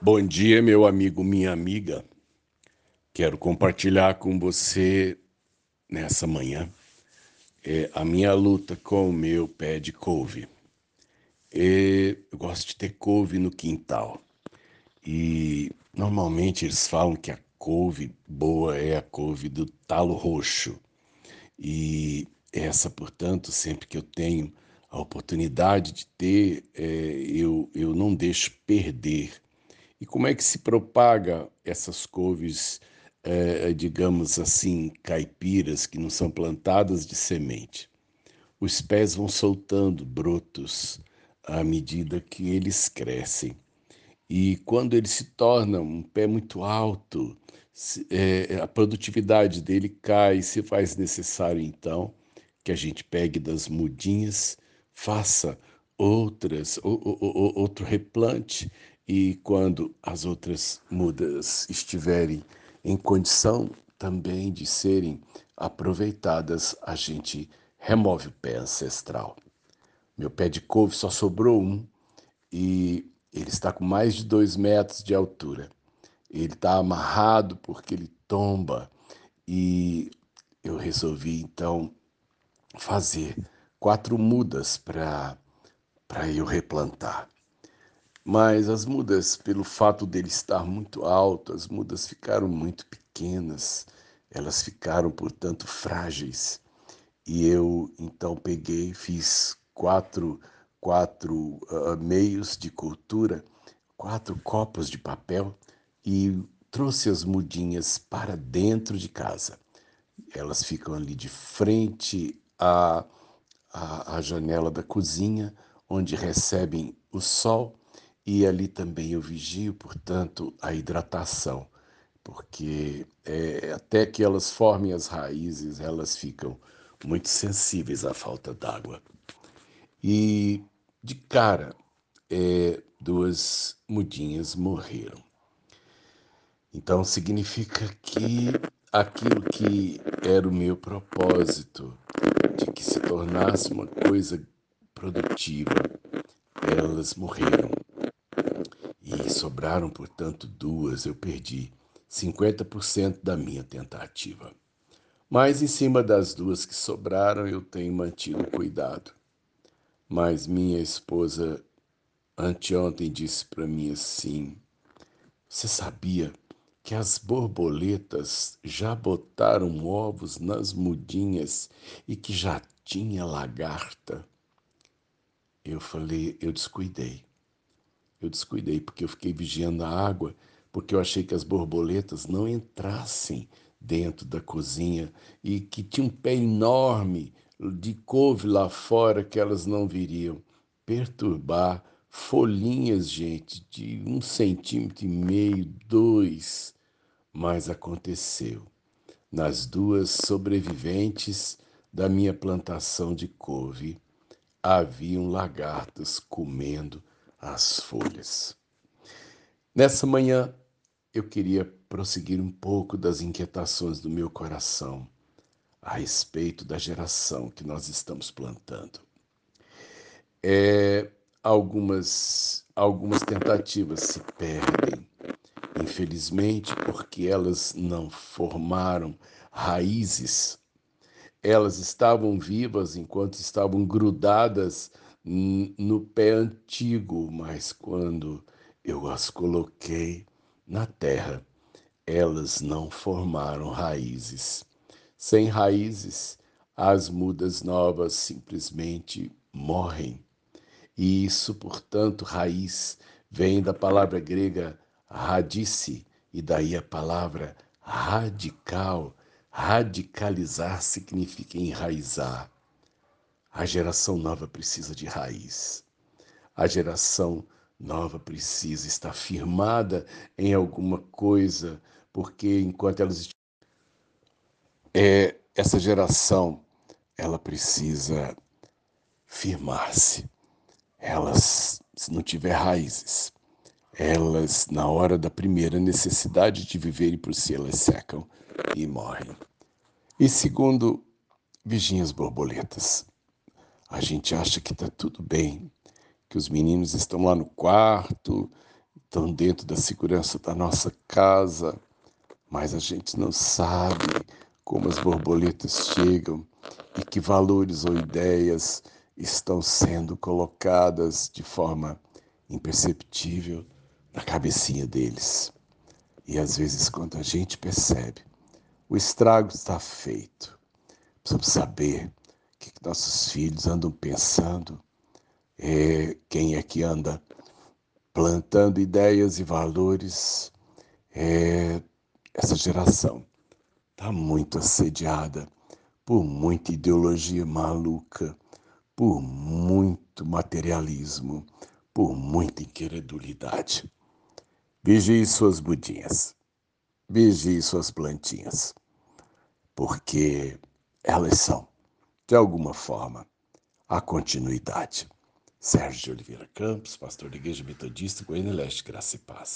Bom dia, meu amigo, minha amiga. Quero compartilhar com você nessa manhã é, a minha luta com o meu pé de couve. É, eu gosto de ter couve no quintal e normalmente eles falam que a couve boa é a couve do talo roxo e essa, portanto, sempre que eu tenho a oportunidade de ter, é, eu, eu não deixo perder e como é que se propaga essas couves, eh, digamos assim, caipiras, que não são plantadas de semente? Os pés vão soltando brotos à medida que eles crescem. E quando ele se torna um pé muito alto, é, a produtividade dele cai, se faz necessário então que a gente pegue das mudinhas, faça outras, outro replante e quando as outras mudas estiverem em condição também de serem aproveitadas, a gente remove o pé ancestral. Meu pé de couve só sobrou um e ele está com mais de dois metros de altura. Ele está amarrado porque ele tomba e eu resolvi então fazer quatro mudas para eu replantar. Mas as mudas, pelo fato dele estar muito alto, as mudas ficaram muito pequenas, elas ficaram, portanto, frágeis. E eu então peguei, fiz quatro, quatro uh, meios de cultura, quatro copos de papel e trouxe as mudinhas para dentro de casa. Elas ficam ali de frente à, à, à janela da cozinha, onde recebem o sol e ali também eu vigio, portanto, a hidratação, porque é, até que elas formem as raízes, elas ficam muito sensíveis à falta d'água. E de cara, é, duas mudinhas morreram. Então significa que aquilo que era o meu propósito, de que se tornasse uma coisa produtiva, elas morreram e sobraram, portanto, duas, eu perdi 50% da minha tentativa. Mas em cima das duas que sobraram, eu tenho mantido cuidado. Mas minha esposa anteontem disse para mim assim: Você sabia que as borboletas já botaram ovos nas mudinhas e que já tinha lagarta? Eu falei: Eu descuidei. Eu descuidei porque eu fiquei vigiando a água, porque eu achei que as borboletas não entrassem dentro da cozinha e que tinha um pé enorme de couve lá fora que elas não viriam perturbar folhinhas, gente, de um centímetro e meio, dois. Mas aconteceu. Nas duas sobreviventes da minha plantação de couve, haviam lagartas comendo as folhas. Nessa manhã, eu queria prosseguir um pouco das inquietações do meu coração a respeito da geração que nós estamos plantando. É, algumas, algumas tentativas se perdem, infelizmente, porque elas não formaram raízes. Elas estavam vivas enquanto estavam grudadas no pé antigo, mas quando eu as coloquei na terra, elas não formaram raízes. Sem raízes, as mudas novas simplesmente morrem. E isso, portanto, raiz vem da palavra grega radice, e daí a palavra radical. Radicalizar significa enraizar. A geração nova precisa de raiz. A geração nova precisa estar firmada em alguma coisa, porque enquanto elas é, essa geração ela precisa firmar-se. Elas, se não tiver raízes, elas, na hora da primeira necessidade de viverem por si, elas secam e morrem. E segundo, vigiem borboletas. A gente acha que está tudo bem, que os meninos estão lá no quarto, estão dentro da segurança da nossa casa, mas a gente não sabe como as borboletas chegam e que valores ou ideias estão sendo colocadas de forma imperceptível na cabecinha deles. E às vezes, quando a gente percebe, o estrago está feito. Precisamos saber o que nossos filhos andam pensando, é, quem é que anda plantando ideias e valores. É, essa geração está muito assediada por muita ideologia maluca, por muito materialismo, por muita incredulidade. Vigie suas budinhas, vigie suas plantinhas, porque elas são, de alguma forma, a continuidade. Sérgio Oliveira Campos, pastor da Igreja Metodista, Goiânia Leste, Graça e Paz.